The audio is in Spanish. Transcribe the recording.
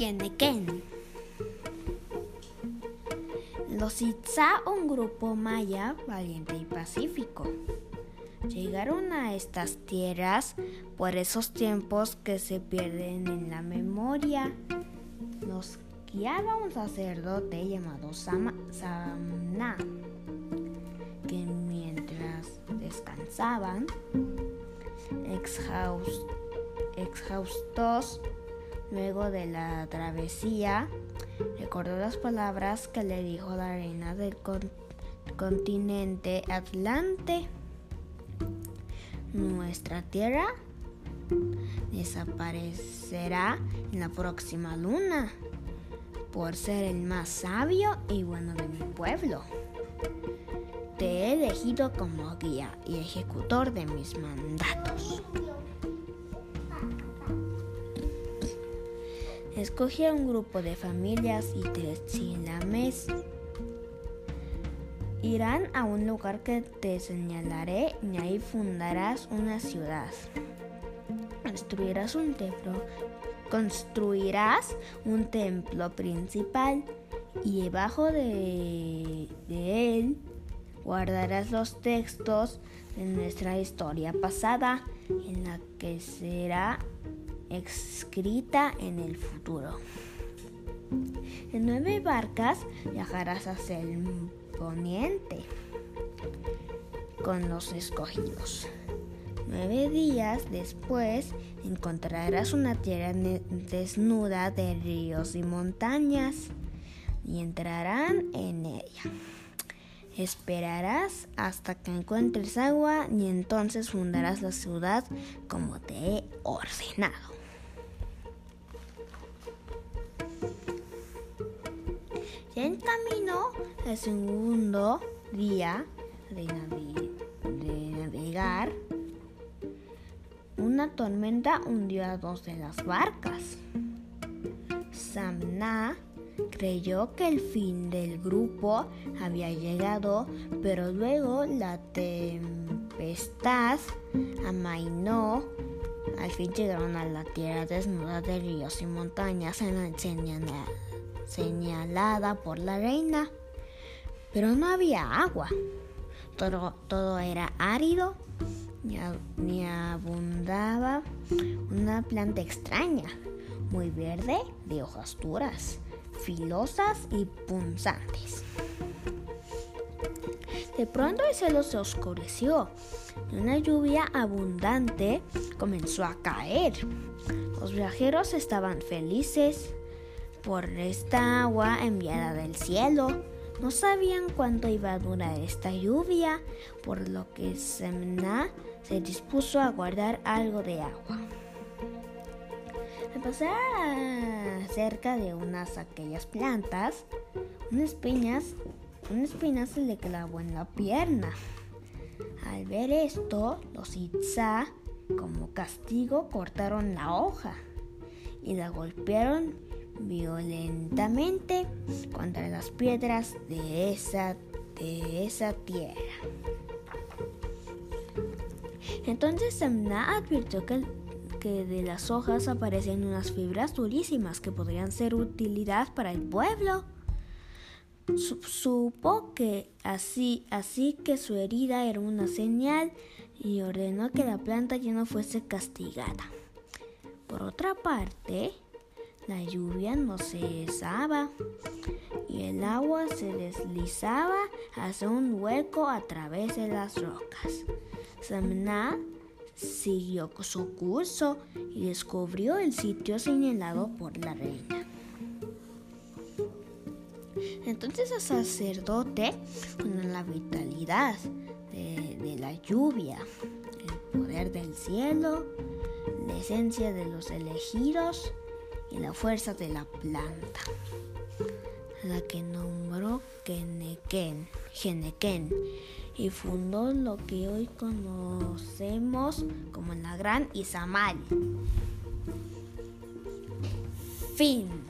Geneken. Los Itzá, un grupo maya valiente y pacífico. Llegaron a estas tierras por esos tiempos que se pierden en la memoria. Los guiaba un sacerdote llamado Sama, Samna, que mientras descansaban, exhaustos luego de la travesía, recordó las palabras que le dijo la reina del continente Atlante. Nuestra tierra desaparecerá en la próxima luna por ser el más sabio y bueno de mi pueblo. Te he elegido como guía y ejecutor de mis mandatos. Escoge a un grupo de familias y tres chilames. Irán a un lugar que te señalaré y ahí fundarás una ciudad. Construirás un templo, construirás un templo principal y debajo de, de él guardarás los textos de nuestra historia pasada en la que será escrita en el futuro. En nueve barcas viajarás hacia el poniente con los escogidos. Nueve días después encontrarás una tierra desnuda de ríos y montañas y entrarán en ella. Esperarás hasta que encuentres agua y entonces fundarás la ciudad como te he ordenado. Ya en camino el segundo día de, navegar, una tormenta hundió a dos de las barcas. Samna creyó que el fin del grupo había llegado, pero luego la tempestad amainó. Al fin llegaron a la tierra desnuda de ríos y montañas en la señalada por la reina, pero no había agua. Todo, todo era árido, ni, abundaba una planta extraña, muy verde, de hojas duras, filosas y punzantes. De pronto el cielo se oscureció y una lluvia abundante comenzó a caer. Los viajeros estaban felices por esta agua enviada del cielo. No sabían cuánto iba a durar esta lluvia, por lo que Semna se dispuso a guardar algo de agua. Al pasar cerca de unas aquellas plantas, unas espinas, una espina se le clavó en la pierna. Al ver esto, los Itza, como castigo, cortaron la hoja y la golpearon violentamente contra las piedras de esa, de esa tierra. Entonces Samna advirtió que, que de las hojas aparecen unas fibras durísimas que podrían ser utilidad para el pueblo. Supo que así, así que su herida era una señal y ordenó que la planta ya no fuese castigada. Por otra parte, la lluvia no cesaba y el agua se deslizaba hacia un hueco a través de las rocas. Samna siguió su curso y descubrió el sitio señalado por la reina. Entonces el sacerdote, con la vitalidad de, de la lluvia, el poder del cielo, la esencia de los elegidos, y la fuerza de la planta, la que nombró Geneken, Geneken y fundó lo que hoy conocemos como la Gran Izamal. Fin.